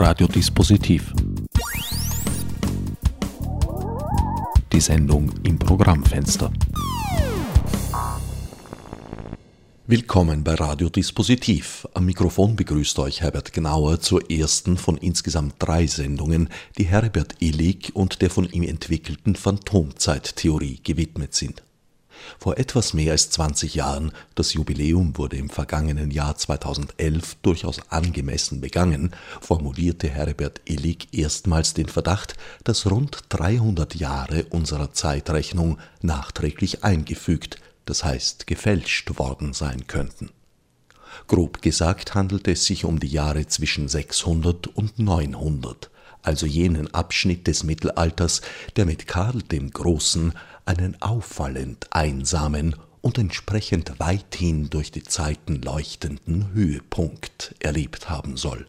Radiodispositiv. Die Sendung im Programmfenster. Willkommen bei Radiodispositiv. Am Mikrofon begrüßt euch Herbert Gnauer zur ersten von insgesamt drei Sendungen, die Herbert Illig und der von ihm entwickelten Phantomzeittheorie gewidmet sind. Vor etwas mehr als 20 Jahren, das Jubiläum wurde im vergangenen Jahr 2011 durchaus angemessen begangen, formulierte Herbert Illig erstmals den Verdacht, dass rund 300 Jahre unserer Zeitrechnung nachträglich eingefügt, das heißt gefälscht worden sein könnten. Grob gesagt handelt es sich um die Jahre zwischen 600 und 900, also jenen Abschnitt des Mittelalters, der mit Karl dem Großen einen auffallend einsamen und entsprechend weithin durch die Zeiten leuchtenden Höhepunkt erlebt haben soll.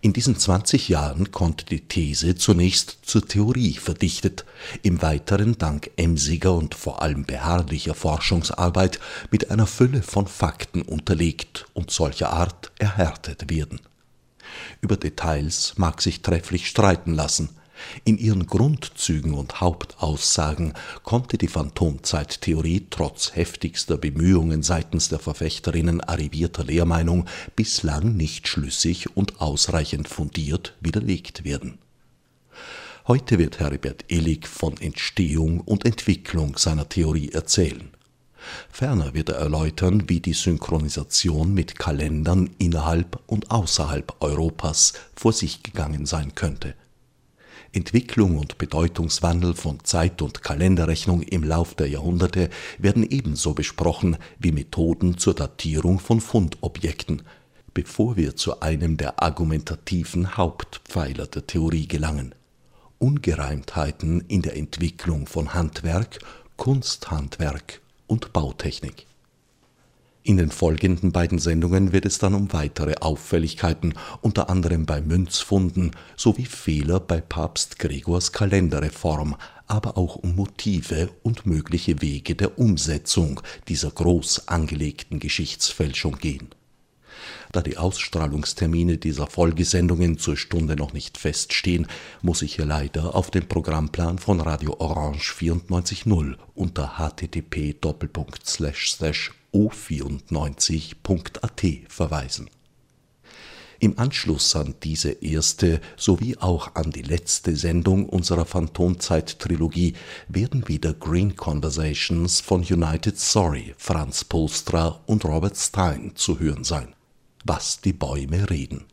In diesen 20 Jahren konnte die These zunächst zur Theorie verdichtet, im Weiteren dank emsiger und vor allem beharrlicher Forschungsarbeit mit einer Fülle von Fakten unterlegt und solcher Art erhärtet werden. Über Details mag sich trefflich streiten lassen, in ihren Grundzügen und Hauptaussagen konnte die Phantomzeittheorie trotz heftigster Bemühungen seitens der Verfechterinnen arrivierter Lehrmeinung bislang nicht schlüssig und ausreichend fundiert widerlegt werden. Heute wird Herbert Illig von Entstehung und Entwicklung seiner Theorie erzählen. Ferner wird er erläutern, wie die Synchronisation mit Kalendern innerhalb und außerhalb Europas vor sich gegangen sein könnte Entwicklung und Bedeutungswandel von Zeit- und Kalenderrechnung im Lauf der Jahrhunderte werden ebenso besprochen wie Methoden zur Datierung von Fundobjekten, bevor wir zu einem der argumentativen Hauptpfeiler der Theorie gelangen. Ungereimtheiten in der Entwicklung von Handwerk, Kunsthandwerk und Bautechnik in den folgenden beiden Sendungen wird es dann um weitere Auffälligkeiten, unter anderem bei Münzfunden, sowie Fehler bei Papst Gregors Kalenderreform, aber auch um Motive und mögliche Wege der Umsetzung dieser groß angelegten Geschichtsfälschung gehen. Da die Ausstrahlungstermine dieser Folgesendungen zur Stunde noch nicht feststehen, muss ich hier leider auf den Programmplan von Radio Orange 94.0 unter http o94.at verweisen. Im Anschluss an diese erste sowie auch an die letzte Sendung unserer Phantomzeit-Trilogie werden wieder Green Conversations von United Sorry, Franz Polstra und Robert Stein zu hören sein. Was die Bäume reden.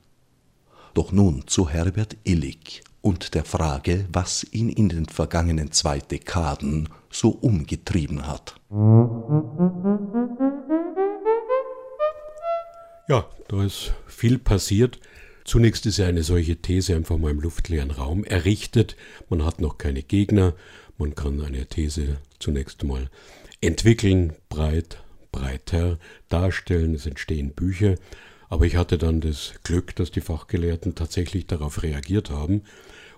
Doch nun zu Herbert Illig und der Frage, was ihn in den vergangenen zwei Dekaden so umgetrieben hat. Ja, da ist viel passiert. Zunächst ist ja eine solche These einfach mal im luftleeren Raum errichtet. Man hat noch keine Gegner. Man kann eine These zunächst mal entwickeln, breit, breiter darstellen. Es entstehen Bücher. Aber ich hatte dann das Glück, dass die Fachgelehrten tatsächlich darauf reagiert haben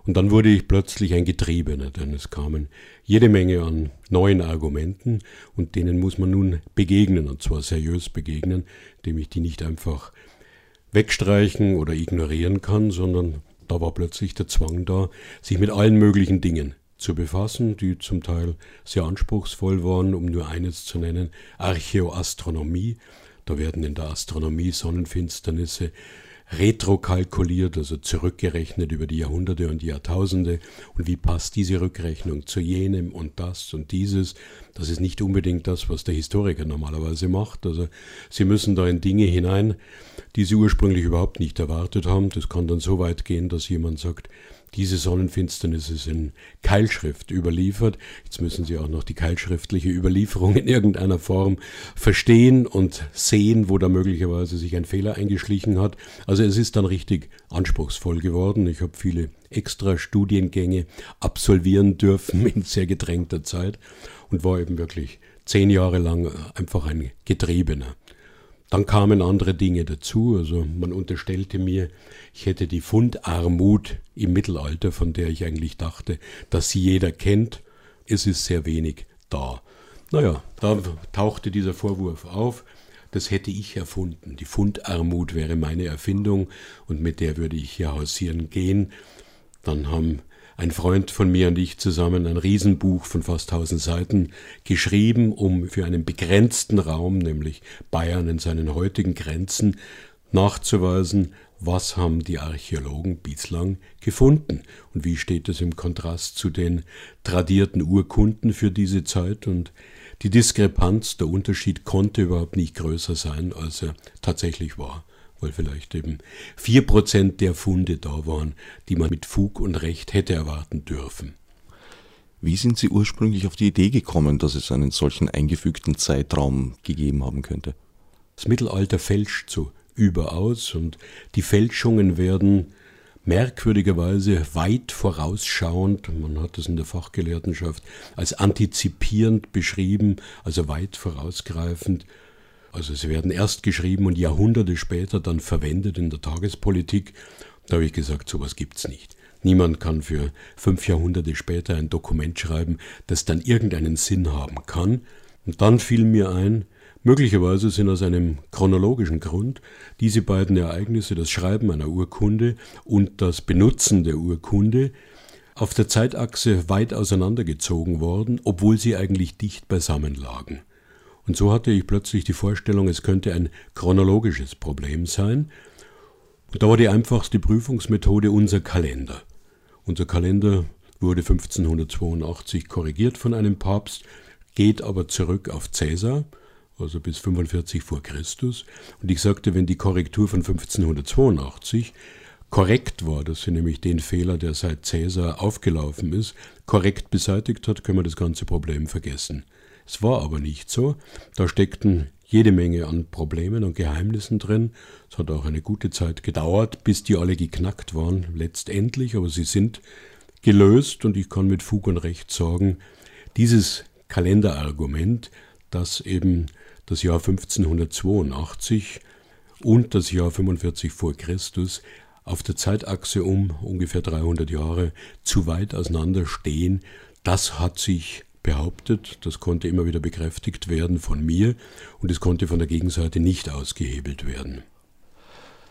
und dann wurde ich plötzlich ein Getriebener, denn es kamen jede Menge an neuen Argumenten und denen muss man nun begegnen, und zwar seriös begegnen, indem ich die nicht einfach wegstreichen oder ignorieren kann, sondern da war plötzlich der Zwang da, sich mit allen möglichen Dingen zu befassen, die zum Teil sehr anspruchsvoll waren, um nur eines zu nennen, Archäoastronomie. Da werden in der Astronomie Sonnenfinsternisse retrokalkuliert, also zurückgerechnet über die Jahrhunderte und Jahrtausende und wie passt diese Rückrechnung zu jenem und das und dieses. Das ist nicht unbedingt das, was der Historiker normalerweise macht. Also sie müssen da in Dinge hinein, die sie ursprünglich überhaupt nicht erwartet haben. Das kann dann so weit gehen, dass jemand sagt, diese Sonnenfinsternis ist in Keilschrift überliefert. Jetzt müssen Sie auch noch die keilschriftliche Überlieferung in irgendeiner Form verstehen und sehen, wo da möglicherweise sich ein Fehler eingeschlichen hat. Also es ist dann richtig anspruchsvoll geworden. Ich habe viele extra Studiengänge absolvieren dürfen in sehr gedrängter Zeit und war eben wirklich zehn Jahre lang einfach ein Getriebener. Dann kamen andere Dinge dazu. Also man unterstellte mir, ich hätte die Fundarmut im Mittelalter, von der ich eigentlich dachte, dass sie jeder kennt. Es ist sehr wenig da. Naja, da tauchte dieser Vorwurf auf. das hätte ich erfunden. Die Fundarmut wäre meine Erfindung und mit der würde ich hier hausieren gehen. Dann haben ein Freund von mir und ich zusammen ein Riesenbuch von fast tausend Seiten geschrieben, um für einen begrenzten Raum, nämlich Bayern in seinen heutigen Grenzen, nachzuweisen, was haben die Archäologen bislang gefunden und wie steht es im Kontrast zu den tradierten Urkunden für diese Zeit. Und die Diskrepanz, der Unterschied konnte überhaupt nicht größer sein, als er tatsächlich war, weil vielleicht eben vier Prozent der Funde da waren, die man mit Fug und Recht hätte erwarten dürfen. Wie sind Sie ursprünglich auf die Idee gekommen, dass es einen solchen eingefügten Zeitraum gegeben haben könnte? Das Mittelalter fälscht so überaus und die Fälschungen werden merkwürdigerweise weit vorausschauend, man hat es in der Fachgelehrtenschaft als antizipierend beschrieben, also weit vorausgreifend. Also sie werden erst geschrieben und Jahrhunderte später dann verwendet in der Tagespolitik. Da habe ich gesagt, sowas gibt's nicht. Niemand kann für fünf Jahrhunderte später ein Dokument schreiben, das dann irgendeinen Sinn haben kann. Und dann fiel mir ein, Möglicherweise sind aus einem chronologischen Grund diese beiden Ereignisse, das Schreiben einer Urkunde und das Benutzen der Urkunde, auf der Zeitachse weit auseinandergezogen worden, obwohl sie eigentlich dicht beisammen lagen. Und so hatte ich plötzlich die Vorstellung, es könnte ein chronologisches Problem sein. Und da war die einfachste Prüfungsmethode unser Kalender. Unser Kalender wurde 1582 korrigiert von einem Papst, geht aber zurück auf Cäsar also bis 45 vor Christus. Und ich sagte, wenn die Korrektur von 1582 korrekt war, dass sie nämlich den Fehler, der seit Cäsar aufgelaufen ist, korrekt beseitigt hat, können wir das ganze Problem vergessen. Es war aber nicht so. Da steckten jede Menge an Problemen und Geheimnissen drin. Es hat auch eine gute Zeit gedauert, bis die alle geknackt waren, letztendlich, aber sie sind gelöst und ich kann mit Fug und Recht sagen, dieses Kalenderargument, das eben das Jahr 1582 und das Jahr 45 vor Christus auf der Zeitachse um ungefähr 300 Jahre zu weit auseinander stehen. Das hat sich behauptet, das konnte immer wieder bekräftigt werden von mir und es konnte von der Gegenseite nicht ausgehebelt werden.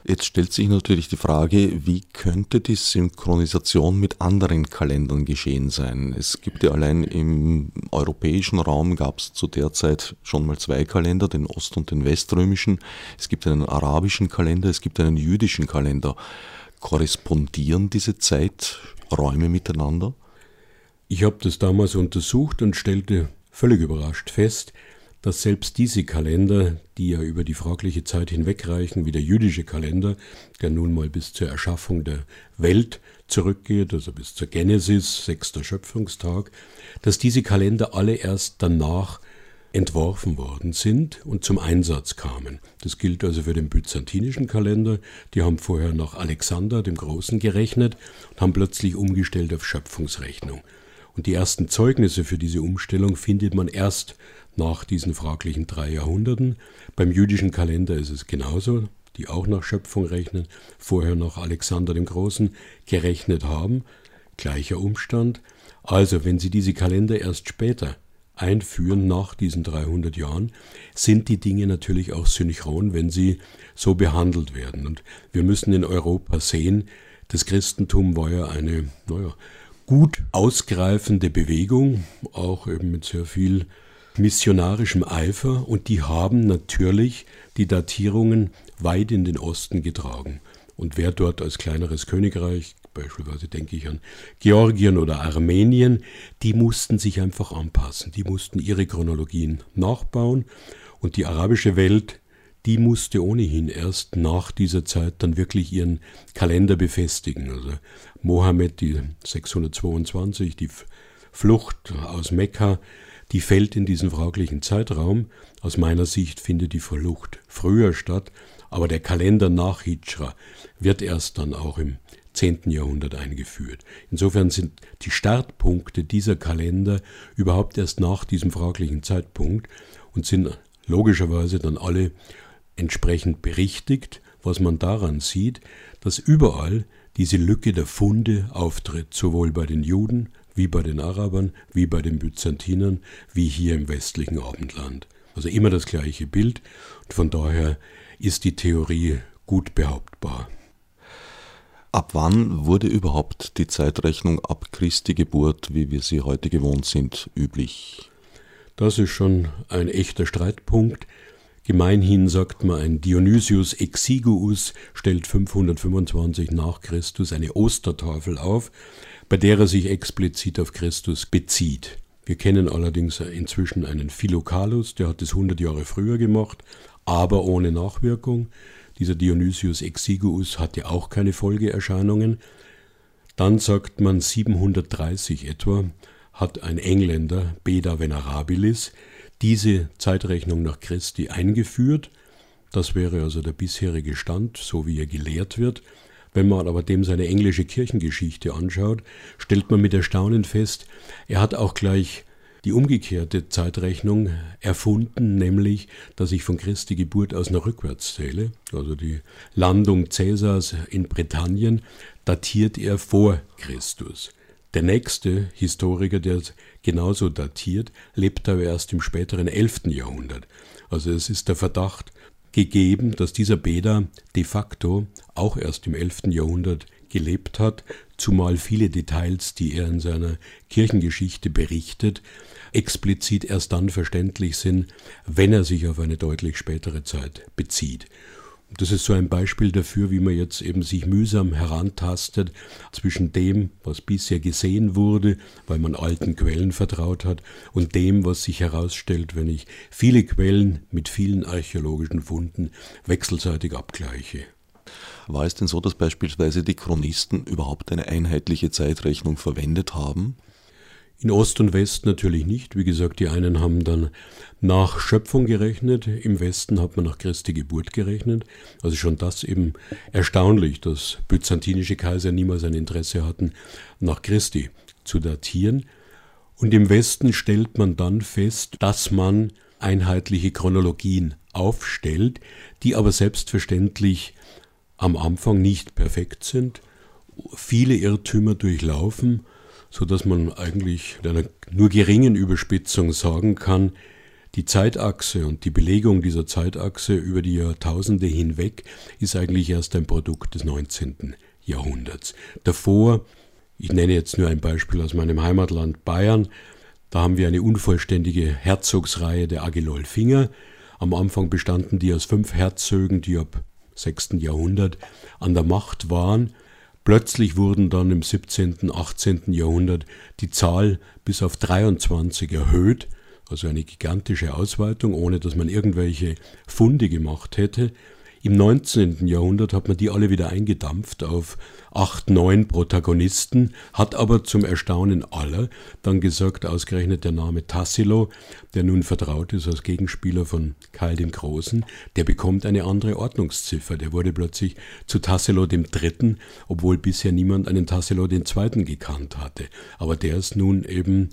Jetzt stellt sich natürlich die Frage, wie könnte die Synchronisation mit anderen Kalendern geschehen sein? Es gibt ja allein im europäischen Raum gab es zu der Zeit schon mal zwei Kalender, den ost- und den weströmischen. Es gibt einen arabischen Kalender, es gibt einen jüdischen Kalender. Korrespondieren diese Zeiträume miteinander? Ich habe das damals untersucht und stellte völlig überrascht fest, dass selbst diese Kalender, die ja über die fragliche Zeit hinwegreichen, wie der jüdische Kalender, der nun mal bis zur Erschaffung der Welt zurückgeht, also bis zur Genesis, sechster Schöpfungstag, dass diese Kalender alle erst danach entworfen worden sind und zum Einsatz kamen. Das gilt also für den byzantinischen Kalender. Die haben vorher nach Alexander dem Großen gerechnet und haben plötzlich umgestellt auf Schöpfungsrechnung. Und die ersten Zeugnisse für diese Umstellung findet man erst nach diesen fraglichen drei Jahrhunderten. Beim jüdischen Kalender ist es genauso, die auch nach Schöpfung rechnen, vorher nach Alexander dem Großen gerechnet haben. Gleicher Umstand. Also, wenn Sie diese Kalender erst später einführen, nach diesen 300 Jahren, sind die Dinge natürlich auch synchron, wenn sie so behandelt werden. Und wir müssen in Europa sehen, das Christentum war ja eine, naja, gut ausgreifende Bewegung, auch eben mit sehr viel missionarischem Eifer. Und die haben natürlich die Datierungen weit in den Osten getragen. Und wer dort als kleineres Königreich, beispielsweise denke ich an Georgien oder Armenien, die mussten sich einfach anpassen, die mussten ihre Chronologien nachbauen. Und die arabische Welt, die musste ohnehin erst nach dieser Zeit dann wirklich ihren Kalender befestigen. Also Mohammed, die 622, die Flucht aus Mekka, die fällt in diesen fraglichen Zeitraum. Aus meiner Sicht findet die Verlucht früher statt, aber der Kalender nach Hijra wird erst dann auch im 10. Jahrhundert eingeführt. Insofern sind die Startpunkte dieser Kalender überhaupt erst nach diesem fraglichen Zeitpunkt und sind logischerweise dann alle entsprechend berichtigt, was man daran sieht, dass überall diese Lücke der Funde auftritt, sowohl bei den Juden wie bei den Arabern, wie bei den Byzantinern, wie hier im westlichen Abendland. Also immer das gleiche Bild. Und von daher ist die Theorie gut behauptbar. Ab wann wurde überhaupt die Zeitrechnung ab Christi Geburt, wie wir sie heute gewohnt sind, üblich? Das ist schon ein echter Streitpunkt. Gemeinhin sagt man, ein Dionysius Exiguus stellt 525 nach Christus eine Ostertafel auf, bei der er sich explizit auf Christus bezieht. Wir kennen allerdings inzwischen einen Philokalus, der hat es 100 Jahre früher gemacht, aber ohne Nachwirkung. Dieser Dionysius Exiguus hatte auch keine Folgeerscheinungen. Dann sagt man 730 etwa, hat ein Engländer, Beda Venerabilis, diese Zeitrechnung nach Christi eingeführt. Das wäre also der bisherige Stand, so wie er gelehrt wird. Wenn man aber dem seine englische Kirchengeschichte anschaut, stellt man mit Erstaunen fest, er hat auch gleich die umgekehrte Zeitrechnung erfunden, nämlich, dass ich von Christi Geburt aus nach rückwärts zähle. Also die Landung Cäsars in Britannien datiert er vor Christus. Der nächste Historiker, der genauso datiert, lebt aber erst im späteren 11. Jahrhundert. Also es ist der Verdacht gegeben, dass dieser Beda de facto auch erst im 11. Jahrhundert gelebt hat, zumal viele Details, die er in seiner Kirchengeschichte berichtet, explizit erst dann verständlich sind, wenn er sich auf eine deutlich spätere Zeit bezieht. Das ist so ein Beispiel dafür, wie man jetzt eben sich mühsam herantastet zwischen dem, was bisher gesehen wurde, weil man alten Quellen vertraut hat, und dem, was sich herausstellt, wenn ich viele Quellen mit vielen archäologischen Funden wechselseitig abgleiche. War es denn so, dass beispielsweise die Chronisten überhaupt eine einheitliche Zeitrechnung verwendet haben? In Ost und West natürlich nicht. Wie gesagt, die einen haben dann nach Schöpfung gerechnet, im Westen hat man nach Christi Geburt gerechnet. Also schon das eben erstaunlich, dass byzantinische Kaiser niemals ein Interesse hatten, nach Christi zu datieren. Und im Westen stellt man dann fest, dass man einheitliche Chronologien aufstellt, die aber selbstverständlich am Anfang nicht perfekt sind, viele Irrtümer durchlaufen so dass man eigentlich mit einer nur geringen Überspitzung sagen kann, die Zeitachse und die Belegung dieser Zeitachse über die Jahrtausende hinweg ist eigentlich erst ein Produkt des 19. Jahrhunderts. Davor, ich nenne jetzt nur ein Beispiel aus meinem Heimatland Bayern, da haben wir eine unvollständige Herzogsreihe der Agilolfinger. Am Anfang bestanden die aus fünf Herzögen, die ab 6. Jahrhundert an der Macht waren Plötzlich wurden dann im 17., 18. Jahrhundert die Zahl bis auf 23 erhöht, also eine gigantische Ausweitung, ohne dass man irgendwelche Funde gemacht hätte. Im 19. Jahrhundert hat man die alle wieder eingedampft auf acht, neun Protagonisten, hat aber zum Erstaunen aller dann gesagt, ausgerechnet der Name Tassilo, der nun vertraut ist als Gegenspieler von Karl dem Großen, der bekommt eine andere Ordnungsziffer. Der wurde plötzlich zu Tassilo dem Dritten, obwohl bisher niemand einen Tassilo den Zweiten gekannt hatte. Aber der ist nun eben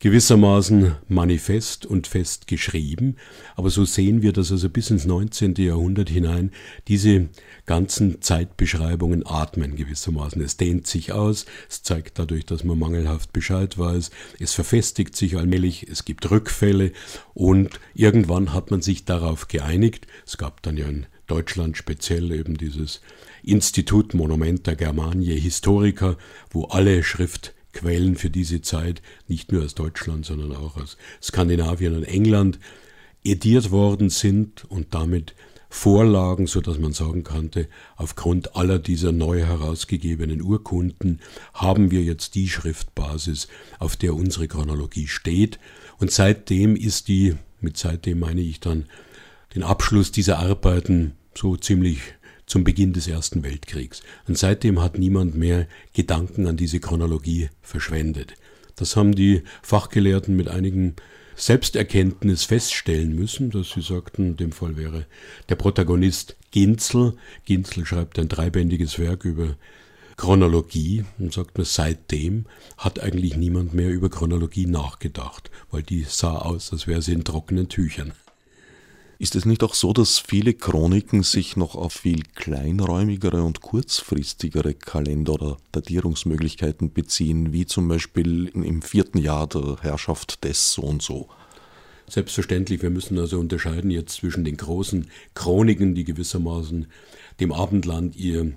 gewissermaßen manifest und fest geschrieben, aber so sehen wir, dass also bis ins 19. Jahrhundert hinein diese ganzen Zeitbeschreibungen atmen gewissermaßen. Es dehnt sich aus, es zeigt dadurch, dass man mangelhaft Bescheid weiß, es verfestigt sich allmählich, es gibt Rückfälle und irgendwann hat man sich darauf geeinigt. Es gab dann ja in Deutschland speziell eben dieses Institut Monumenta Germaniae Historica, wo alle Schrift Quellen für diese Zeit, nicht nur aus Deutschland, sondern auch aus Skandinavien und England, ediert worden sind und damit Vorlagen, so dass man sagen konnte, aufgrund aller dieser neu herausgegebenen Urkunden haben wir jetzt die Schriftbasis, auf der unsere Chronologie steht. Und seitdem ist die, mit seitdem meine ich dann den Abschluss dieser Arbeiten so ziemlich zum Beginn des Ersten Weltkriegs. Und seitdem hat niemand mehr Gedanken an diese Chronologie verschwendet. Das haben die Fachgelehrten mit einigen Selbsterkenntnis feststellen müssen, dass sie sagten, in dem Fall wäre der Protagonist Ginzel. Ginzel schreibt ein dreibändiges Werk über Chronologie und sagt mir, seitdem hat eigentlich niemand mehr über Chronologie nachgedacht, weil die sah aus, als wäre sie in trockenen Tüchern. Ist es nicht auch so, dass viele Chroniken sich noch auf viel kleinräumigere und kurzfristigere Kalender- oder Datierungsmöglichkeiten beziehen, wie zum Beispiel im vierten Jahr der Herrschaft des so und so? Selbstverständlich, wir müssen also unterscheiden jetzt zwischen den großen Chroniken, die gewissermaßen dem Abendland ihr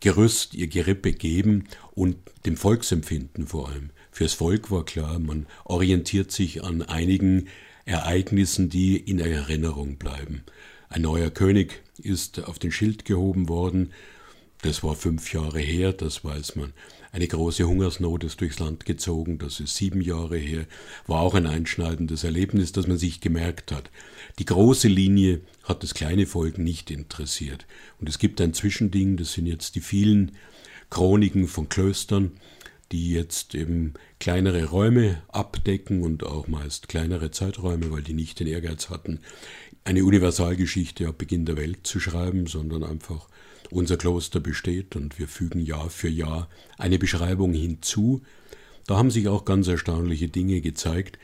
Gerüst, ihr Gerippe geben und dem Volksempfinden vor allem. Fürs Volk war klar, man orientiert sich an einigen Ereignissen, die in Erinnerung bleiben. Ein neuer König ist auf den Schild gehoben worden, das war fünf Jahre her, das weiß man. Eine große Hungersnot ist durchs Land gezogen, das ist sieben Jahre her, war auch ein einschneidendes Erlebnis, das man sich gemerkt hat. Die große Linie hat das kleine Volk nicht interessiert. Und es gibt ein Zwischending, das sind jetzt die vielen Chroniken von Klöstern, die jetzt eben kleinere Räume abdecken und auch meist kleinere Zeiträume, weil die nicht den Ehrgeiz hatten, eine Universalgeschichte ab Beginn der Welt zu schreiben, sondern einfach unser Kloster besteht und wir fügen Jahr für Jahr eine Beschreibung hinzu. Da haben sich auch ganz erstaunliche Dinge gezeigt.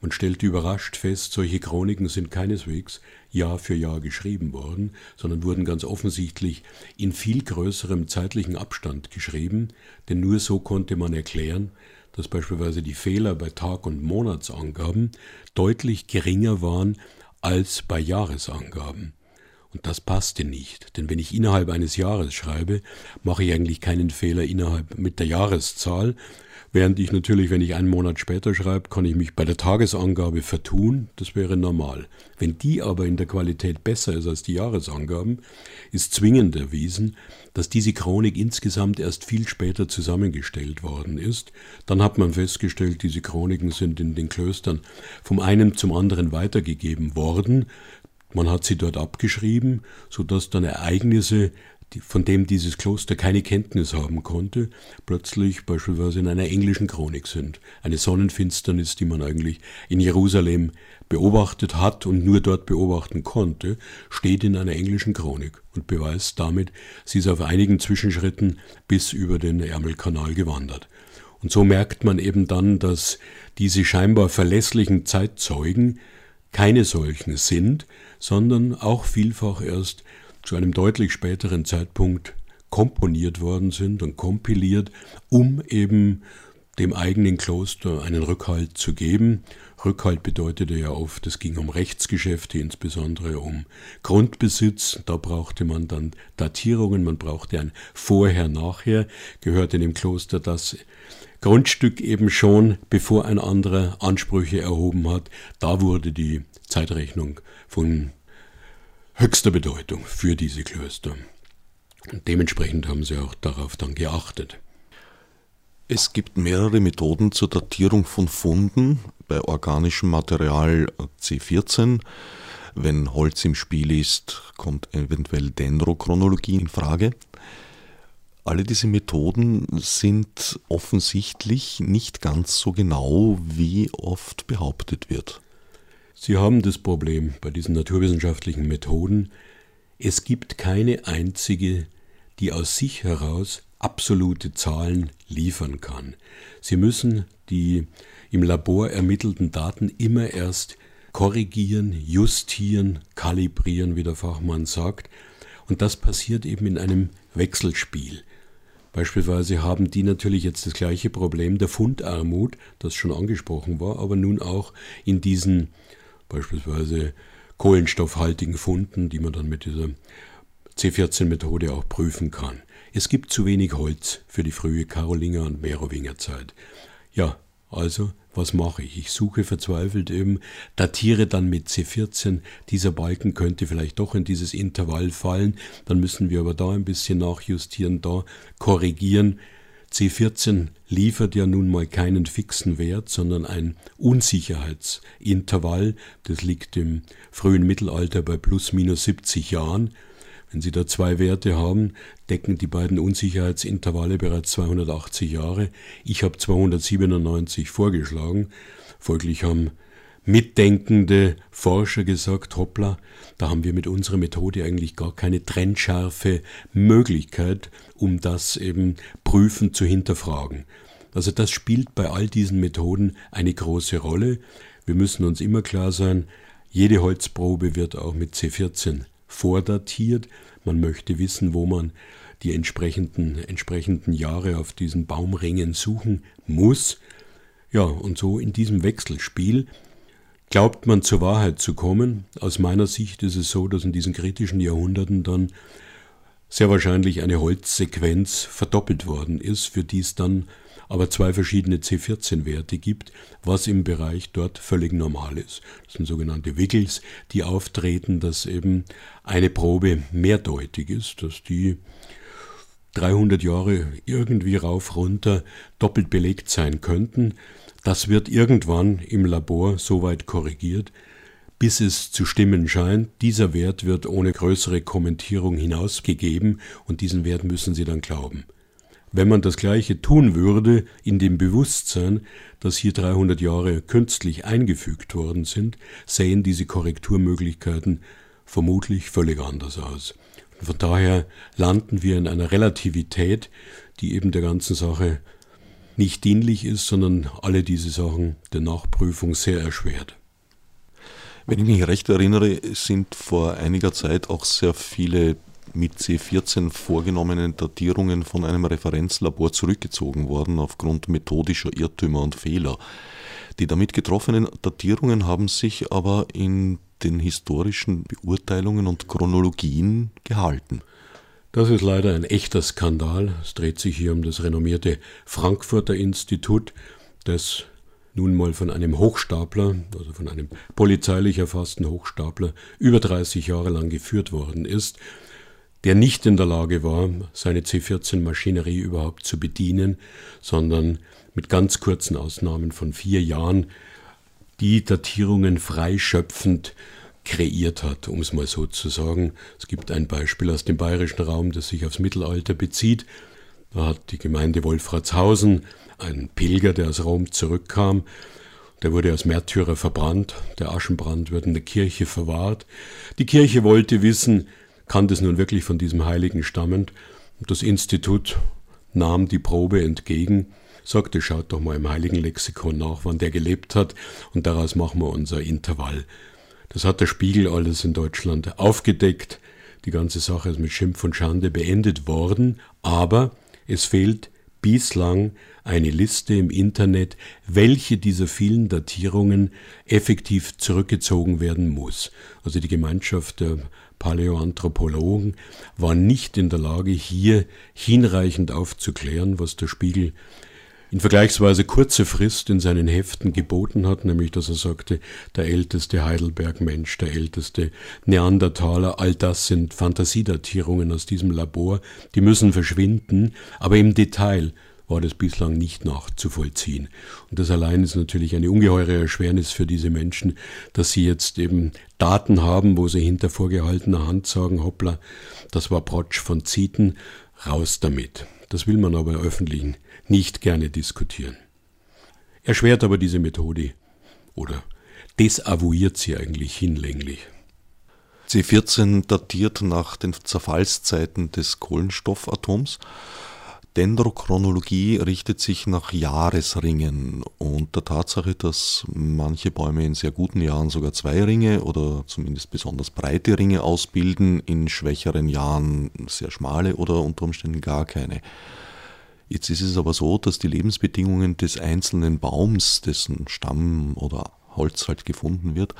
Man stellt überrascht fest, solche Chroniken sind keineswegs Jahr für Jahr geschrieben worden, sondern wurden ganz offensichtlich in viel größerem zeitlichen Abstand geschrieben, denn nur so konnte man erklären, dass beispielsweise die Fehler bei Tag- und Monatsangaben deutlich geringer waren als bei Jahresangaben. Und das passte nicht, denn wenn ich innerhalb eines Jahres schreibe, mache ich eigentlich keinen Fehler innerhalb mit der Jahreszahl, während ich natürlich, wenn ich einen Monat später schreibe, kann ich mich bei der Tagesangabe vertun, das wäre normal. Wenn die aber in der Qualität besser ist als die Jahresangaben, ist zwingend erwiesen, dass diese Chronik insgesamt erst viel später zusammengestellt worden ist. Dann hat man festgestellt, diese Chroniken sind in den Klöstern vom einen zum anderen weitergegeben worden, man hat sie dort abgeschrieben, so dass dann Ereignisse, von denen dieses Kloster keine Kenntnis haben konnte, plötzlich beispielsweise in einer englischen Chronik sind. Eine Sonnenfinsternis, die man eigentlich in Jerusalem beobachtet hat und nur dort beobachten konnte, steht in einer englischen Chronik und beweist damit, sie ist auf einigen Zwischenschritten bis über den Ärmelkanal gewandert. Und so merkt man eben dann, dass diese scheinbar verlässlichen Zeitzeugen keine solchen sind, sondern auch vielfach erst zu einem deutlich späteren Zeitpunkt komponiert worden sind und kompiliert, um eben dem eigenen Kloster einen Rückhalt zu geben. Rückhalt bedeutete ja oft, es ging um Rechtsgeschäfte, insbesondere um Grundbesitz. Da brauchte man dann Datierungen, man brauchte ein Vorher-Nachher. Gehörte dem Kloster das Grundstück eben schon, bevor ein anderer Ansprüche erhoben hat. Da wurde die Zeitrechnung von höchster Bedeutung für diese Klöster. Und dementsprechend haben sie auch darauf dann geachtet. Es gibt mehrere Methoden zur Datierung von Funden bei organischem Material C14. Wenn Holz im Spiel ist, kommt eventuell Dendrochronologie in Frage. Alle diese Methoden sind offensichtlich nicht ganz so genau, wie oft behauptet wird. Sie haben das Problem bei diesen naturwissenschaftlichen Methoden, es gibt keine einzige, die aus sich heraus absolute Zahlen liefern kann. Sie müssen die im Labor ermittelten Daten immer erst korrigieren, justieren, kalibrieren, wie der Fachmann sagt. Und das passiert eben in einem Wechselspiel. Beispielsweise haben die natürlich jetzt das gleiche Problem der Fundarmut, das schon angesprochen war, aber nun auch in diesen beispielsweise kohlenstoffhaltigen Funden, die man dann mit dieser C14-Methode auch prüfen kann. Es gibt zu wenig Holz für die frühe Karolinger und Merowingerzeit. Ja, also, was mache ich? Ich suche verzweifelt eben, datiere dann mit C14, dieser Balken könnte vielleicht doch in dieses Intervall fallen, dann müssen wir aber da ein bisschen nachjustieren, da korrigieren. C14 liefert ja nun mal keinen fixen Wert, sondern ein Unsicherheitsintervall. Das liegt im frühen Mittelalter bei plus minus 70 Jahren. Wenn Sie da zwei Werte haben, decken die beiden Unsicherheitsintervalle bereits 280 Jahre. Ich habe 297 vorgeschlagen. Folglich haben mitdenkende Forscher gesagt, hoppla, da haben wir mit unserer Methode eigentlich gar keine trennscharfe Möglichkeit, um das eben prüfen zu hinterfragen. Also das spielt bei all diesen Methoden eine große Rolle. Wir müssen uns immer klar sein, jede Holzprobe wird auch mit C14 vordatiert. Man möchte wissen, wo man die entsprechenden, entsprechenden Jahre auf diesen Baumringen suchen muss. Ja, und so in diesem Wechselspiel Glaubt man zur Wahrheit zu kommen, aus meiner Sicht ist es so, dass in diesen kritischen Jahrhunderten dann sehr wahrscheinlich eine Holzsequenz verdoppelt worden ist, für die es dann aber zwei verschiedene C14-Werte gibt, was im Bereich dort völlig normal ist. Das sind sogenannte Wiggles, die auftreten, dass eben eine Probe mehrdeutig ist, dass die 300 Jahre irgendwie rauf runter doppelt belegt sein könnten. Das wird irgendwann im Labor so weit korrigiert, bis es zu stimmen scheint. Dieser Wert wird ohne größere Kommentierung hinausgegeben und diesen Wert müssen Sie dann glauben. Wenn man das Gleiche tun würde, in dem Bewusstsein, dass hier 300 Jahre künstlich eingefügt worden sind, sähen diese Korrekturmöglichkeiten vermutlich völlig anders aus. von daher landen wir in einer Relativität, die eben der ganzen Sache nicht dienlich ist, sondern alle diese Sachen der Nachprüfung sehr erschwert. Wenn ich mich recht erinnere, sind vor einiger Zeit auch sehr viele mit C14 vorgenommenen Datierungen von einem Referenzlabor zurückgezogen worden aufgrund methodischer Irrtümer und Fehler. Die damit getroffenen Datierungen haben sich aber in den historischen Beurteilungen und Chronologien gehalten. Das ist leider ein echter Skandal. Es dreht sich hier um das renommierte Frankfurter Institut, das nun mal von einem Hochstapler, also von einem polizeilich erfassten Hochstapler, über 30 Jahre lang geführt worden ist, der nicht in der Lage war, seine C14-Maschinerie überhaupt zu bedienen, sondern mit ganz kurzen Ausnahmen von vier Jahren die Datierungen freischöpfend kreiert hat, um es mal so zu sagen. Es gibt ein Beispiel aus dem bayerischen Raum, das sich aufs Mittelalter bezieht. Da hat die Gemeinde Wolfratshausen einen Pilger, der aus Rom zurückkam, der wurde als Märtyrer verbrannt, der Aschenbrand wird in der Kirche verwahrt. Die Kirche wollte wissen, kann das nun wirklich von diesem Heiligen stammen? Und das Institut nahm die Probe entgegen, sagte, schaut doch mal im Heiligen Lexikon nach, wann der gelebt hat, und daraus machen wir unser Intervall. Das hat der Spiegel alles in Deutschland aufgedeckt. Die ganze Sache ist mit Schimpf und Schande beendet worden, aber es fehlt bislang eine Liste im Internet, welche dieser vielen Datierungen effektiv zurückgezogen werden muss. Also die Gemeinschaft der Paläoanthropologen war nicht in der Lage, hier hinreichend aufzuklären, was der Spiegel in vergleichsweise kurzer Frist in seinen Heften geboten hat, nämlich dass er sagte, der älteste Heidelberg-Mensch, der älteste Neandertaler, all das sind Fantasiedatierungen aus diesem Labor, die müssen verschwinden, aber im Detail war das bislang nicht nachzuvollziehen. Und das allein ist natürlich eine ungeheure Erschwernis für diese Menschen, dass sie jetzt eben Daten haben, wo sie hinter vorgehaltener Hand sagen, hoppla, das war Protsch von Zieten, raus damit. Das will man aber öffentlich nicht gerne diskutieren. Erschwert aber diese Methode oder desavouiert sie eigentlich hinlänglich. C14 datiert nach den Zerfallszeiten des Kohlenstoffatoms. Dendrochronologie richtet sich nach Jahresringen und der Tatsache, dass manche Bäume in sehr guten Jahren sogar zwei Ringe oder zumindest besonders breite Ringe ausbilden, in schwächeren Jahren sehr schmale oder unter Umständen gar keine. Jetzt ist es aber so, dass die Lebensbedingungen des einzelnen Baums, dessen Stamm oder Holz halt gefunden wird,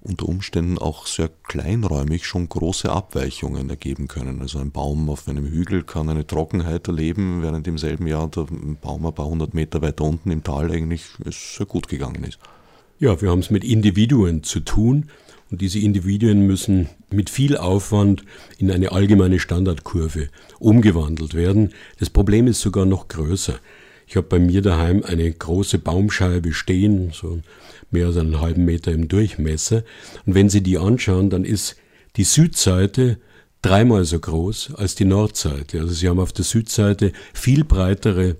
unter Umständen auch sehr kleinräumig schon große Abweichungen ergeben können. Also ein Baum auf einem Hügel kann eine Trockenheit erleben, während im selben Jahr der Baum ein paar hundert Meter weiter unten im Tal eigentlich sehr gut gegangen ist. Ja, wir haben es mit Individuen zu tun und diese Individuen müssen mit viel Aufwand in eine allgemeine Standardkurve umgewandelt werden. Das Problem ist sogar noch größer. Ich habe bei mir daheim eine große Baumscheibe stehen, so mehr als einen halben Meter im Durchmesser. Und wenn Sie die anschauen, dann ist die Südseite dreimal so groß als die Nordseite. Also Sie haben auf der Südseite viel breitere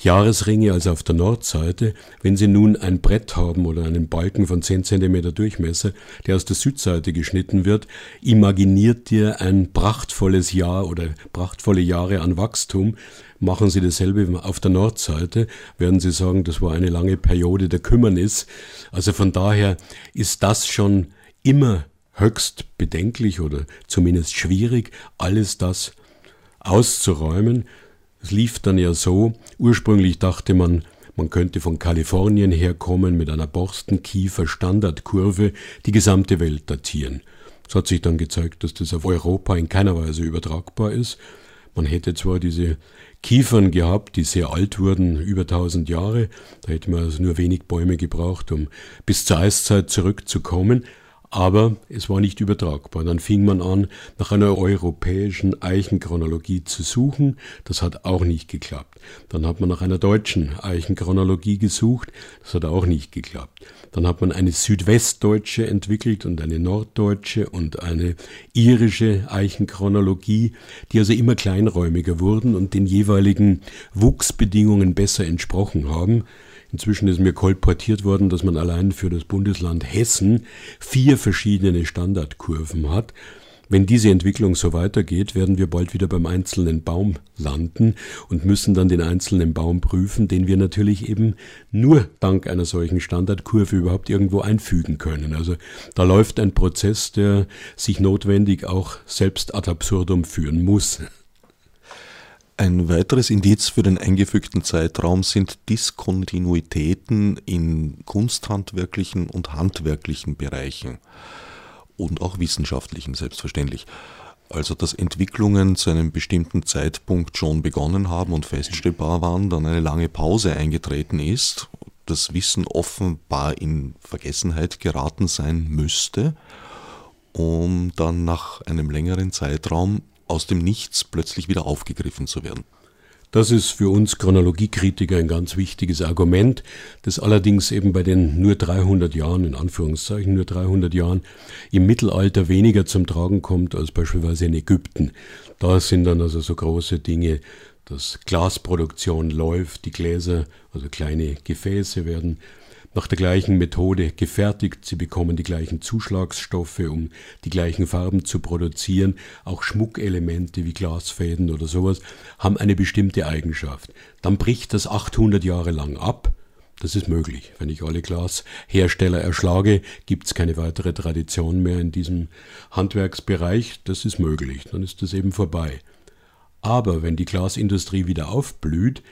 Jahresringe als auf der Nordseite. Wenn Sie nun ein Brett haben oder einen Balken von 10 cm Durchmesser, der aus der Südseite geschnitten wird, imaginiert dir ein prachtvolles Jahr oder prachtvolle Jahre an Wachstum. Machen Sie dasselbe auf der Nordseite, werden Sie sagen, das war eine lange Periode der Kümmernis. Also von daher ist das schon immer höchst bedenklich oder zumindest schwierig, alles das auszuräumen. Es lief dann ja so, ursprünglich dachte man, Man könnte von Kalifornien herkommen mit einer Borstenkiefer-Standardkurve die gesamte Welt datieren. Es hat sich dann gezeigt, dass das auf Europa in keiner Weise übertragbar ist. Man hätte zwar diese Kiefern gehabt, die sehr alt wurden, über 1000 Jahre. Da hätte man also nur wenig Bäume gebraucht, um bis zur Eiszeit zurückzukommen aber es war nicht übertragbar. Dann fing man an, nach einer europäischen Eichenchronologie zu suchen. Das hat auch nicht geklappt. Dann hat man nach einer deutschen Eichenchronologie gesucht. Das hat auch nicht geklappt. Dann hat man eine südwestdeutsche entwickelt und eine norddeutsche und eine irische Eichenchronologie, die also immer kleinräumiger wurden und den jeweiligen Wuchsbedingungen besser entsprochen haben. Inzwischen ist mir kolportiert worden, dass man allein für das Bundesland Hessen vier verschiedene Standardkurven hat. Wenn diese Entwicklung so weitergeht, werden wir bald wieder beim einzelnen Baum landen und müssen dann den einzelnen Baum prüfen, den wir natürlich eben nur dank einer solchen Standardkurve überhaupt irgendwo einfügen können. Also da läuft ein Prozess, der sich notwendig auch selbst ad absurdum führen muss. Ein weiteres Indiz für den eingefügten Zeitraum sind Diskontinuitäten in kunsthandwerklichen und handwerklichen Bereichen und auch wissenschaftlichen selbstverständlich. Also dass Entwicklungen zu einem bestimmten Zeitpunkt schon begonnen haben und feststellbar waren, dann eine lange Pause eingetreten ist, das Wissen offenbar in Vergessenheit geraten sein müsste, um dann nach einem längeren Zeitraum aus dem Nichts plötzlich wieder aufgegriffen zu werden. Das ist für uns Chronologiekritiker ein ganz wichtiges Argument, das allerdings eben bei den nur 300 Jahren, in Anführungszeichen nur 300 Jahren, im Mittelalter weniger zum Tragen kommt als beispielsweise in Ägypten. Da sind dann also so große Dinge, dass Glasproduktion läuft, die Gläser, also kleine Gefäße werden nach der gleichen Methode gefertigt. Sie bekommen die gleichen Zuschlagsstoffe, um die gleichen Farben zu produzieren. Auch Schmuckelemente wie Glasfäden oder sowas haben eine bestimmte Eigenschaft. Dann bricht das 800 Jahre lang ab. Das ist möglich. Wenn ich alle Glashersteller erschlage, gibt es keine weitere Tradition mehr in diesem Handwerksbereich. Das ist möglich. Dann ist das eben vorbei. Aber wenn die Glasindustrie wieder aufblüht,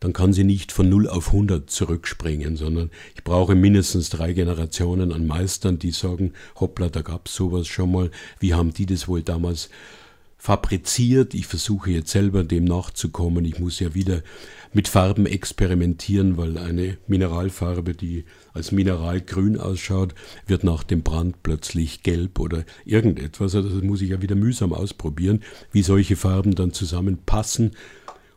dann kann sie nicht von 0 auf 100 zurückspringen, sondern ich brauche mindestens drei Generationen an Meistern, die sagen, hoppla, da gab's sowas schon mal, wie haben die das wohl damals fabriziert, ich versuche jetzt selber dem nachzukommen, ich muss ja wieder mit Farben experimentieren, weil eine Mineralfarbe, die als Mineralgrün ausschaut, wird nach dem Brand plötzlich gelb oder irgendetwas. Also das muss ich ja wieder mühsam ausprobieren, wie solche Farben dann zusammenpassen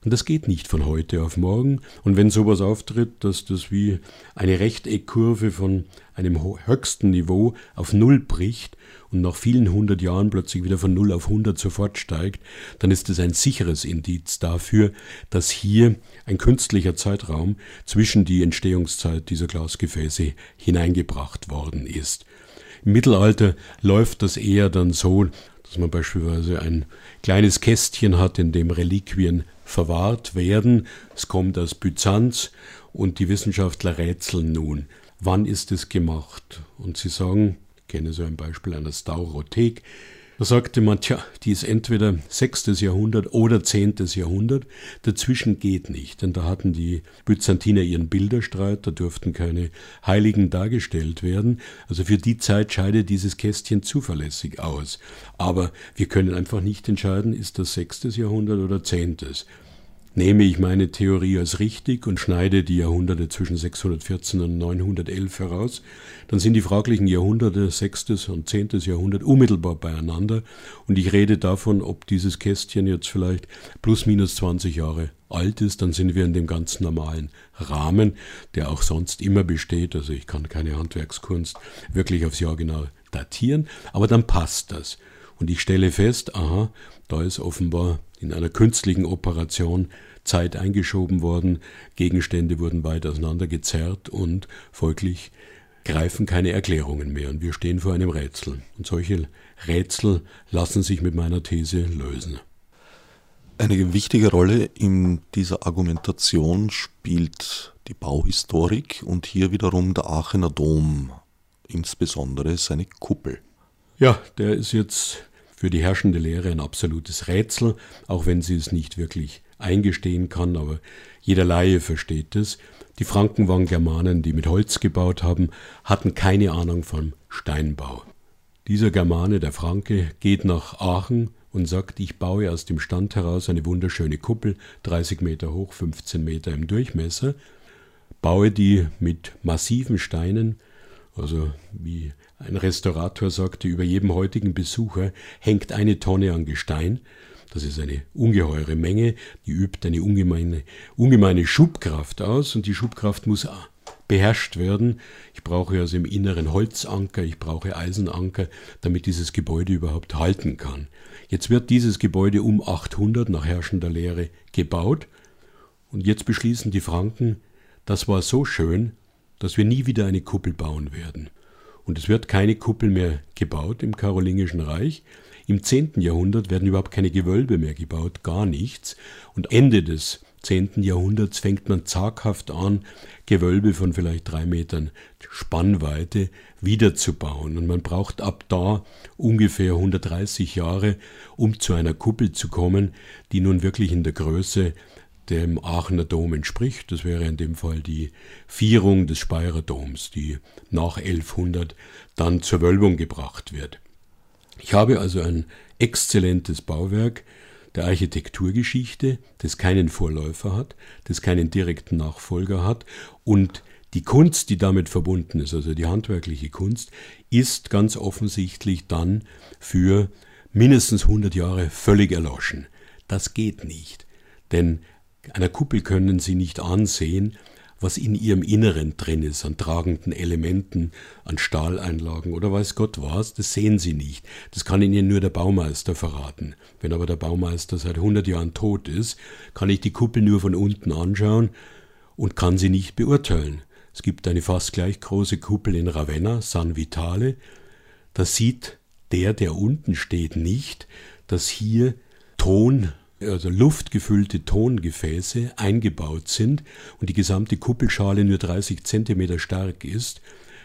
und das geht nicht von heute auf morgen. Und wenn sowas auftritt, dass das wie eine Rechteckkurve von einem höchsten Niveau auf Null bricht und nach vielen hundert Jahren plötzlich wieder von Null auf 100 sofort steigt, dann ist das ein sicheres Indiz dafür, dass hier ein künstlicher Zeitraum zwischen die Entstehungszeit dieser Glasgefäße hineingebracht worden ist. Im Mittelalter läuft das eher dann so, dass man beispielsweise ein kleines Kästchen hat, in dem Reliquien verwahrt werden. Es kommt aus Byzanz und die Wissenschaftler rätseln nun, wann ist es gemacht? Und sie sagen, ich kenne so ein Beispiel einer Staurothek, da sagte man, tja, die ist entweder 6. Jahrhundert oder 10. Jahrhundert. Dazwischen geht nicht, denn da hatten die Byzantiner ihren Bilderstreit, da durften keine Heiligen dargestellt werden. Also für die Zeit scheidet dieses Kästchen zuverlässig aus. Aber wir können einfach nicht entscheiden, ist das 6. Jahrhundert oder 10. Nehme ich meine Theorie als richtig und schneide die Jahrhunderte zwischen 614 und 911 heraus, dann sind die fraglichen Jahrhunderte 6. und 10. Jahrhundert unmittelbar beieinander und ich rede davon, ob dieses Kästchen jetzt vielleicht plus minus 20 Jahre alt ist, dann sind wir in dem ganz normalen Rahmen, der auch sonst immer besteht. Also ich kann keine Handwerkskunst wirklich aufs Jahr genau datieren, aber dann passt das. Und ich stelle fest, aha, da ist offenbar in einer künstlichen Operation Zeit eingeschoben worden, Gegenstände wurden weit auseinandergezerrt und folglich greifen keine Erklärungen mehr und wir stehen vor einem Rätsel. Und solche Rätsel lassen sich mit meiner These lösen. Eine wichtige Rolle in dieser Argumentation spielt die Bauhistorik und hier wiederum der Aachener Dom, insbesondere seine Kuppel. Ja, der ist jetzt für die herrschende Lehre ein absolutes Rätsel, auch wenn sie es nicht wirklich eingestehen kann, aber jeder Laie versteht es. Die Franken waren Germanen, die mit Holz gebaut haben, hatten keine Ahnung vom Steinbau. Dieser Germane, der Franke, geht nach Aachen und sagt, ich baue aus dem Stand heraus eine wunderschöne Kuppel, 30 Meter hoch, 15 Meter im Durchmesser, baue die mit massiven Steinen, also wie ein Restaurator sagte, über jedem heutigen Besucher hängt eine Tonne an Gestein. Das ist eine ungeheure Menge, die übt eine ungemeine, ungemeine Schubkraft aus und die Schubkraft muss beherrscht werden. Ich brauche also im Inneren Holzanker, ich brauche Eisenanker, damit dieses Gebäude überhaupt halten kann. Jetzt wird dieses Gebäude um 800 nach herrschender Lehre gebaut und jetzt beschließen die Franken, das war so schön, dass wir nie wieder eine Kuppel bauen werden. Und es wird keine Kuppel mehr gebaut im Karolingischen Reich. Im 10. Jahrhundert werden überhaupt keine Gewölbe mehr gebaut, gar nichts. Und Ende des 10. Jahrhunderts fängt man zaghaft an, Gewölbe von vielleicht drei Metern Spannweite wiederzubauen. Und man braucht ab da ungefähr 130 Jahre, um zu einer Kuppel zu kommen, die nun wirklich in der Größe dem Aachener Dom entspricht. Das wäre in dem Fall die Vierung des Speyerer Doms, die nach 1100 dann zur Wölbung gebracht wird. Ich habe also ein exzellentes Bauwerk der Architekturgeschichte, das keinen Vorläufer hat, das keinen direkten Nachfolger hat und die Kunst, die damit verbunden ist, also die handwerkliche Kunst, ist ganz offensichtlich dann für mindestens 100 Jahre völlig erloschen. Das geht nicht, denn einer Kuppel können Sie nicht ansehen, was in ihrem Inneren drin ist, an tragenden Elementen, an Stahleinlagen oder weiß Gott was, das sehen Sie nicht. Das kann Ihnen nur der Baumeister verraten. Wenn aber der Baumeister seit 100 Jahren tot ist, kann ich die Kuppel nur von unten anschauen und kann sie nicht beurteilen. Es gibt eine fast gleich große Kuppel in Ravenna, San Vitale. Da sieht der, der unten steht, nicht, dass hier Ton also luftgefüllte Tongefäße eingebaut sind und die gesamte Kuppelschale nur 30 Zentimeter stark ist,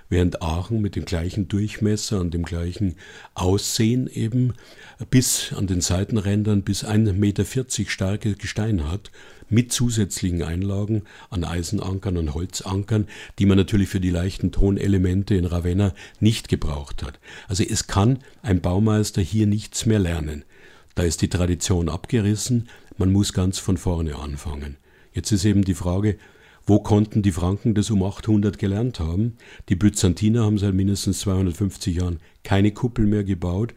während Aachen mit dem gleichen Durchmesser und dem gleichen Aussehen eben bis an den Seitenrändern bis 1,40 Meter starke Gestein hat, mit zusätzlichen Einlagen an Eisenankern und Holzankern, die man natürlich für die leichten Tonelemente in Ravenna nicht gebraucht hat. Also es kann ein Baumeister hier nichts mehr lernen. Da ist die Tradition abgerissen, man muss ganz von vorne anfangen. Jetzt ist eben die Frage, wo konnten die Franken das um 800 gelernt haben? Die Byzantiner haben seit mindestens 250 Jahren keine Kuppel mehr gebaut.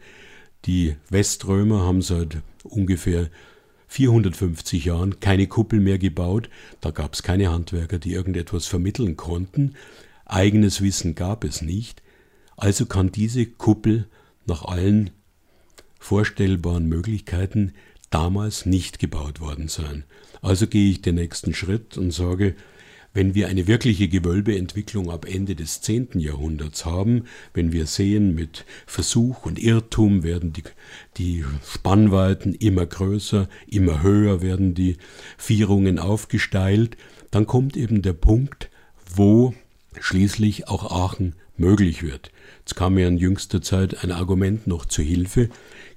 Die Weströmer haben seit ungefähr 450 Jahren keine Kuppel mehr gebaut. Da gab es keine Handwerker, die irgendetwas vermitteln konnten. Eigenes Wissen gab es nicht. Also kann diese Kuppel nach allen vorstellbaren Möglichkeiten damals nicht gebaut worden sein. Also gehe ich den nächsten Schritt und sage, wenn wir eine wirkliche Gewölbeentwicklung ab Ende des 10. Jahrhunderts haben, wenn wir sehen, mit Versuch und Irrtum werden die, die Spannweiten immer größer, immer höher werden die Vierungen aufgesteilt, dann kommt eben der Punkt, wo schließlich auch Aachen möglich wird. Jetzt kam mir in jüngster Zeit ein Argument noch zu Hilfe.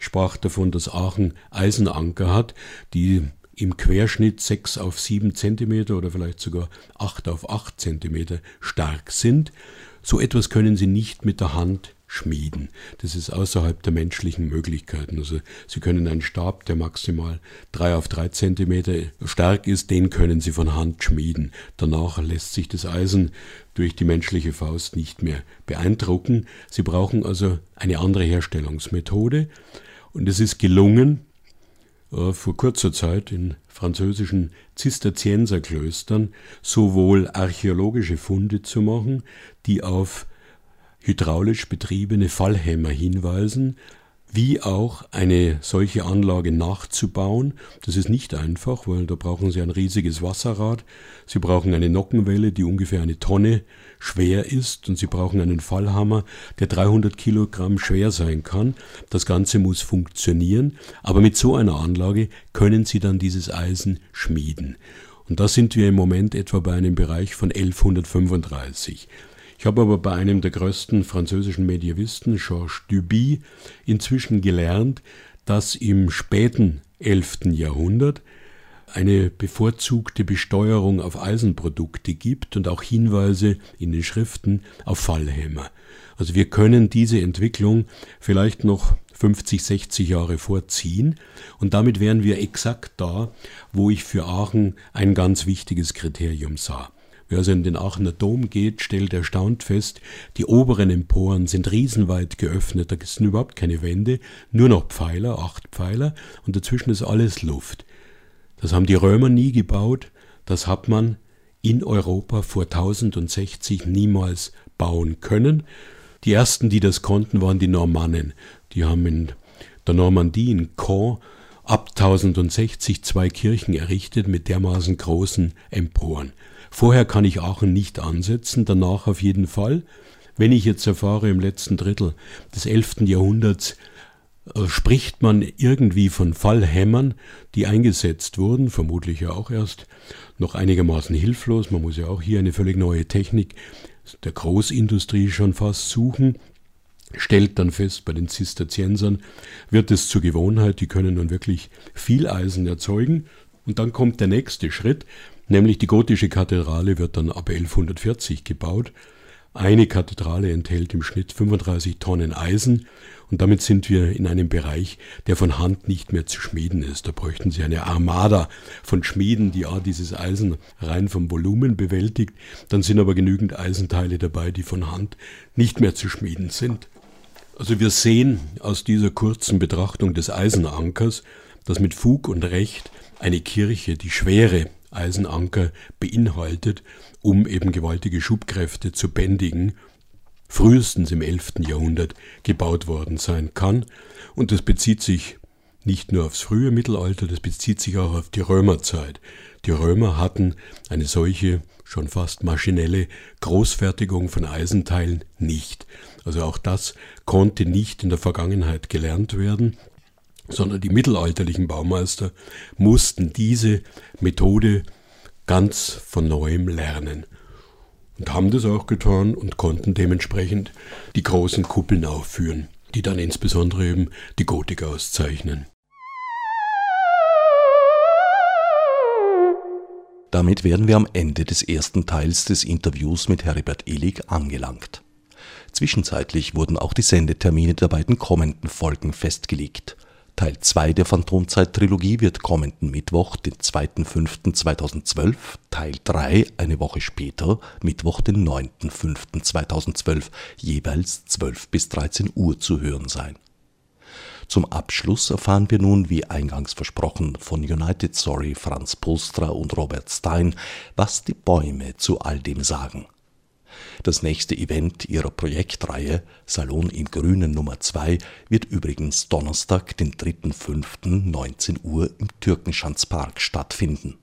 Sprach davon, dass Aachen Eisenanker hat, die im Querschnitt 6 auf 7 Zentimeter oder vielleicht sogar 8 auf 8 Zentimeter stark sind. So etwas können Sie nicht mit der Hand schmieden. Das ist außerhalb der menschlichen Möglichkeiten. Also Sie können einen Stab, der maximal 3 auf 3 Zentimeter stark ist, den können Sie von Hand schmieden. Danach lässt sich das Eisen durch die menschliche Faust nicht mehr beeindrucken. Sie brauchen also eine andere Herstellungsmethode. Und es ist gelungen, äh, vor kurzer Zeit in französischen Zisterzienserklöstern sowohl archäologische Funde zu machen, die auf hydraulisch betriebene Fallhämmer hinweisen, wie auch eine solche Anlage nachzubauen. Das ist nicht einfach, weil da brauchen Sie ein riesiges Wasserrad, Sie brauchen eine Nockenwelle, die ungefähr eine Tonne schwer ist und Sie brauchen einen Fallhammer, der 300 Kilogramm schwer sein kann. Das Ganze muss funktionieren, aber mit so einer Anlage können Sie dann dieses Eisen schmieden. Und da sind wir im Moment etwa bei einem Bereich von 1135. Ich habe aber bei einem der größten französischen Medievisten, Georges Duby, inzwischen gelernt, dass im späten 11. Jahrhundert eine bevorzugte Besteuerung auf Eisenprodukte gibt und auch Hinweise in den Schriften auf Fallhämmer. Also wir können diese Entwicklung vielleicht noch 50, 60 Jahre vorziehen und damit wären wir exakt da, wo ich für Aachen ein ganz wichtiges Kriterium sah. Wer also in den Aachener Dom geht, stellt erstaunt fest, die oberen Emporen sind riesenweit geöffnet, da sind überhaupt keine Wände, nur noch Pfeiler, acht Pfeiler und dazwischen ist alles Luft. Das haben die Römer nie gebaut, das hat man in Europa vor 1060 niemals bauen können. Die ersten, die das konnten, waren die Normannen. Die haben in der Normandie, in Caen, ab 1060 zwei Kirchen errichtet mit dermaßen großen Emporen. Vorher kann ich Aachen nicht ansetzen, danach auf jeden Fall. Wenn ich jetzt erfahre, im letzten Drittel des 11. Jahrhunderts äh, spricht man irgendwie von Fallhämmern, die eingesetzt wurden, vermutlich ja auch erst noch einigermaßen hilflos. Man muss ja auch hier eine völlig neue Technik der Großindustrie schon fast suchen. Stellt dann fest, bei den Zisterziensern wird es zur Gewohnheit, die können nun wirklich viel Eisen erzeugen. Und dann kommt der nächste Schritt, Nämlich die gotische Kathedrale wird dann ab 1140 gebaut. Eine Kathedrale enthält im Schnitt 35 Tonnen Eisen und damit sind wir in einem Bereich, der von Hand nicht mehr zu schmieden ist. Da bräuchten Sie eine Armada von Schmieden, die A, dieses Eisen rein vom Volumen bewältigt, dann sind aber genügend Eisenteile dabei, die von Hand nicht mehr zu schmieden sind. Also wir sehen aus dieser kurzen Betrachtung des Eisenankers, dass mit Fug und Recht eine Kirche die Schwere Eisenanker beinhaltet, um eben gewaltige Schubkräfte zu bändigen, frühestens im 11. Jahrhundert gebaut worden sein kann. Und das bezieht sich nicht nur aufs frühe Mittelalter, das bezieht sich auch auf die Römerzeit. Die Römer hatten eine solche schon fast maschinelle Großfertigung von Eisenteilen nicht. Also auch das konnte nicht in der Vergangenheit gelernt werden sondern die mittelalterlichen Baumeister mussten diese Methode ganz von neuem lernen und haben das auch getan und konnten dementsprechend die großen Kuppeln aufführen, die dann insbesondere eben die Gotik auszeichnen. Damit wären wir am Ende des ersten Teils des Interviews mit Heribert Illig angelangt. Zwischenzeitlich wurden auch die Sendetermine der beiden kommenden Folgen festgelegt. Teil 2 der Phantomzeit-Trilogie wird kommenden Mittwoch, den 2.5.2012, Teil 3 eine Woche später, Mittwoch, den 9.5.2012, jeweils 12 bis 13 Uhr zu hören sein. Zum Abschluss erfahren wir nun, wie eingangs versprochen, von United Sorry Franz Postra und Robert Stein, was die Bäume zu all dem sagen. Das nächste Event ihrer Projektreihe Salon im Grünen Nummer 2 wird übrigens Donnerstag, den 3.5.19 Uhr im Türkenschanzpark stattfinden.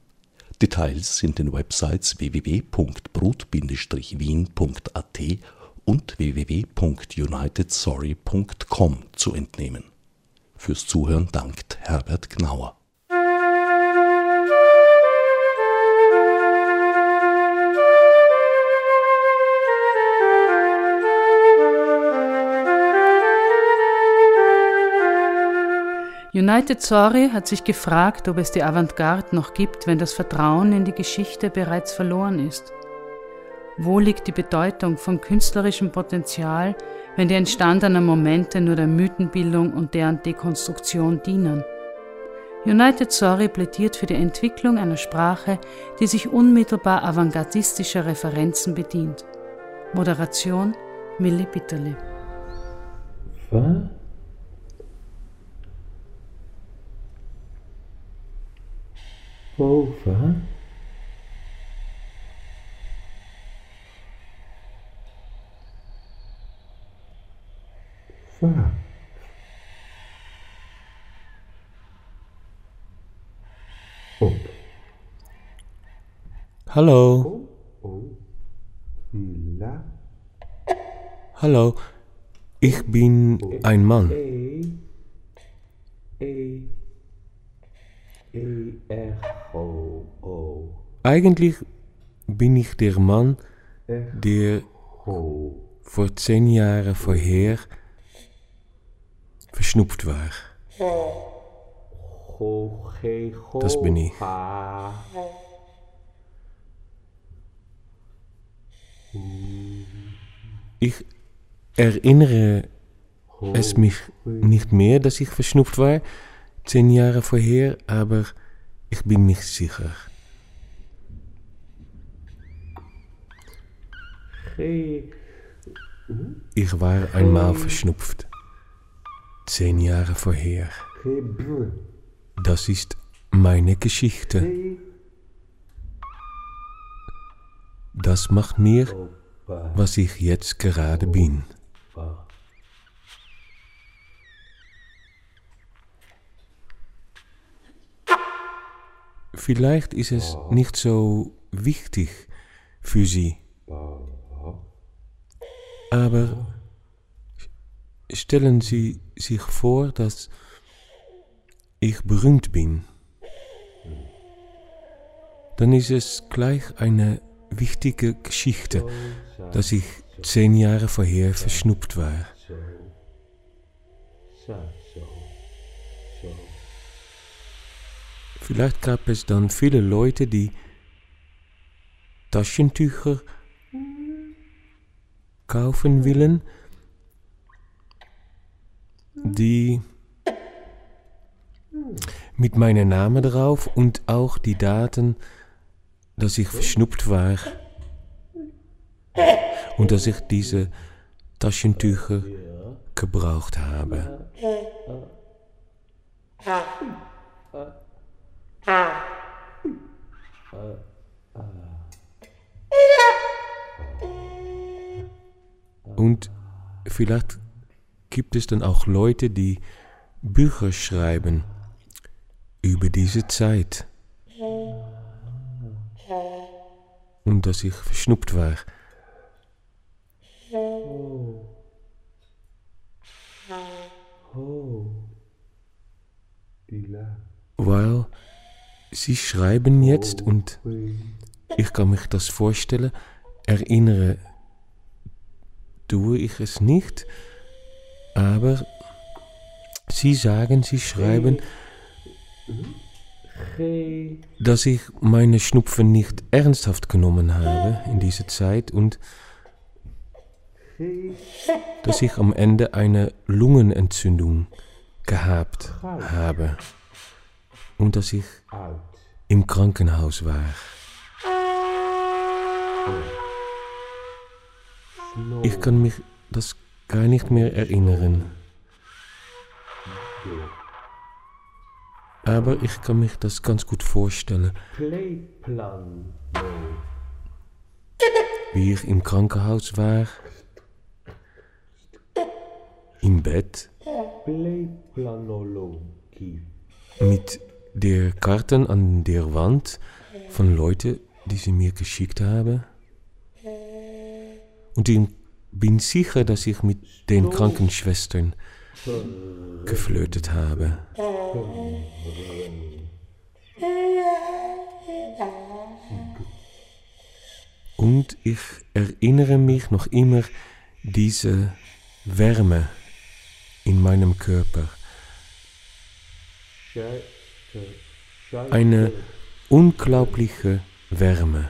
Details in den Websites www.brut-wien.at und www.unitedsorry.com zu entnehmen. Fürs Zuhören dankt Herbert Gnauer. United Sorry hat sich gefragt, ob es die Avantgarde noch gibt, wenn das Vertrauen in die Geschichte bereits verloren ist. Wo liegt die Bedeutung vom künstlerischen Potenzial, wenn die entstandenen Momente nur der Mythenbildung und deren Dekonstruktion dienen? United Sorry plädiert für die Entwicklung einer Sprache, die sich unmittelbar avantgardistischer Referenzen bedient. Moderation Millie Bitterli. Was? Over five. Up. Hallo. Hallo, ich bin ein Mann. Eigentlich bin ich der Mann, der vor zehn Jahren vorher verschnupft war. Das bin ich. Ich erinnere es mich nicht mehr, dass ich verschnupft war, zehn Jahre vorher, aber ich bin mich sicher. Ich war einmal verschnupft, zehn Jahre vorher. Das ist meine Geschichte. Das macht mir, was ich jetzt gerade bin. Vielleicht ist es nicht so wichtig für Sie. Aber stellen Sie sich vor, dass ich berühmt bin. Dann ist es gleich eine wichtige Geschichte, dass ich zehn Jahre vorher verschnuppt war. Vielleicht gab es dann viele Leute, die Taschentücher kaufen willen, die mit meinem Namen drauf und auch die Daten, dass ich verschnuppt war und dass ich diese Taschentücher gebraucht habe. Und vielleicht gibt es dann auch Leute, die Bücher schreiben über diese Zeit. Und dass ich verschnuppt war. Weil sie schreiben jetzt und ich kann mich das vorstellen, erinnere tue ich es nicht, aber sie sagen, sie schreiben, dass ich meine Schnupfen nicht ernsthaft genommen habe in dieser Zeit und dass ich am Ende eine Lungenentzündung gehabt habe und dass ich im Krankenhaus war. Ich kann mich das gar nicht mehr erinnern. Aber ich kann mich das ganz gut vorstellen. Wie ich im Krankenhaus war, im Bett, mit der Karten an der Wand von Leuten, die sie mir geschickt haben. Und ich bin sicher, dass ich mit den Krankenschwestern geflötet habe. Und ich erinnere mich noch immer diese Wärme in meinem Körper. Eine unglaubliche Wärme.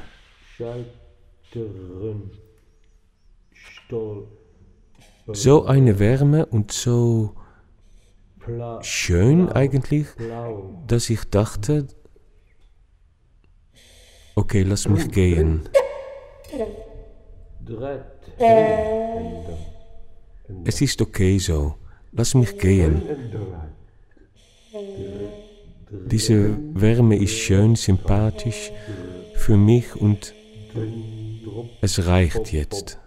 So eine Wärme und so schön eigentlich, dass ich dachte, okay, lass mich gehen. Es ist okay so, lass mich gehen. Diese Wärme ist schön, sympathisch für mich und es reicht jetzt.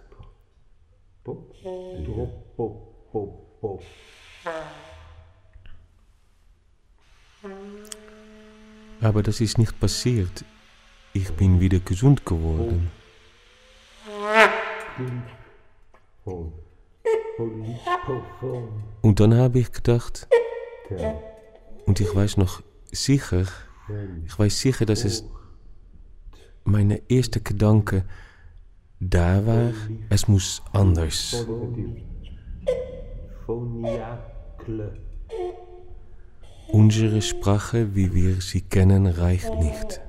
Aber das ist nicht passiert. Ich bin wieder gesund geworden. Und dann habe ich gedacht, und ich weiß noch sicher, ich weiß sicher, dass es meine erste Gedanke da war, es muss anders. Unsere Sprache, wie wir sie kennen, reicht nicht.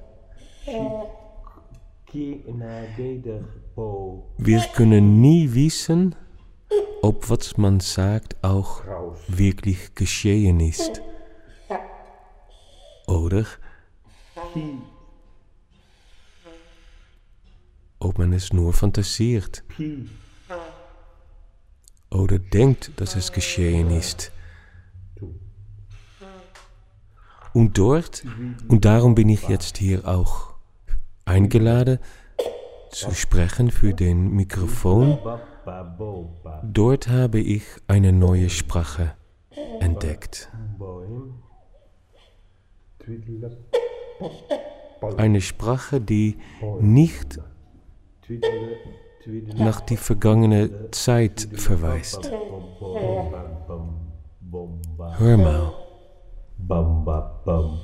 Wir können nie wissen, ob was man sagt auch wirklich geschehen ist. Oder ob man es nur fantasiert. Oder denkt, dass es geschehen ist. Und dort, und darum bin ich jetzt hier auch eingeladen, zu sprechen für den Mikrofon, dort habe ich eine neue Sprache entdeckt. Eine Sprache, die nicht nach die vergangene Zeit verweist. Hör mal. Bum bum,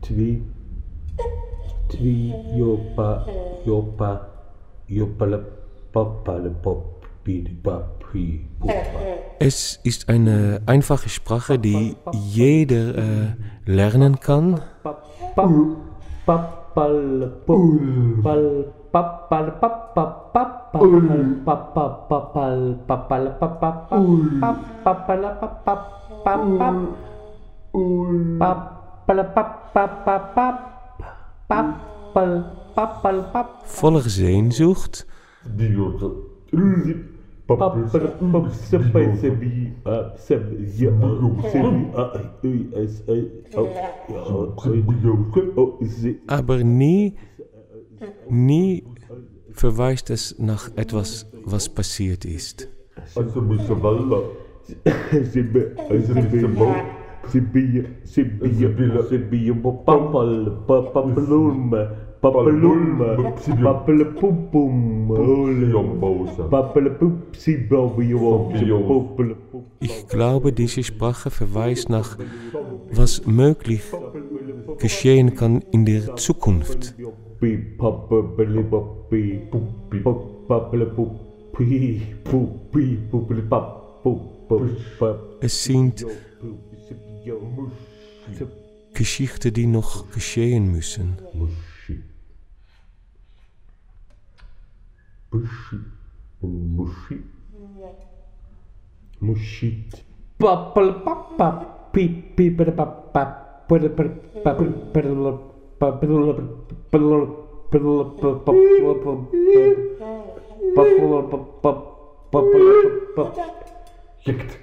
twee, twee yopa yopa yopala papale pop es ist eine einfache Sprache, die jeder äh, lernen kann. Voller Sehnsucht. Aber nie, nie verweist es nach etwas, was passiert ist. Ich glaube, diese Sprache verweist nach, was möglich geschehen kann in der Zukunft. Es sind Geschichten, die noch geschehen müssen. Пыши. Муши. Мушить. Папа-папа. Пи-пи-папа. Jekt.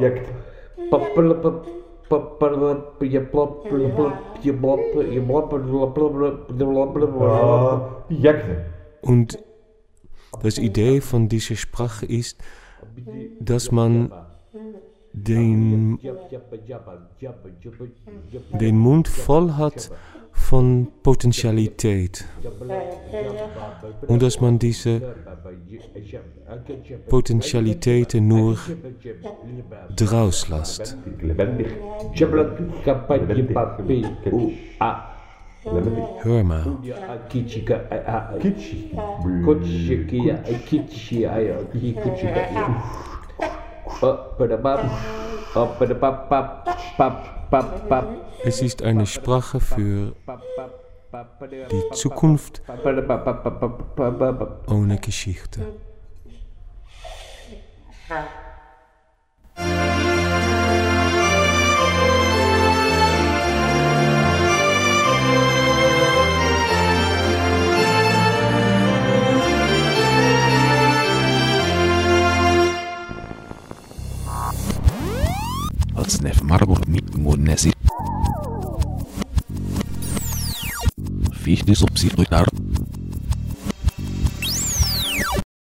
Jekt. Jekt. Und das Idee von dieser Sprache ist, dass man den, den Mund voll hat von Potentialität. Und dass man diese Potentialitäten nur draus lässt. Hör mal. Es ist eine Sprache für die Zukunft ohne Geschichte. Snef Margot Monesi. Fichte subsidiar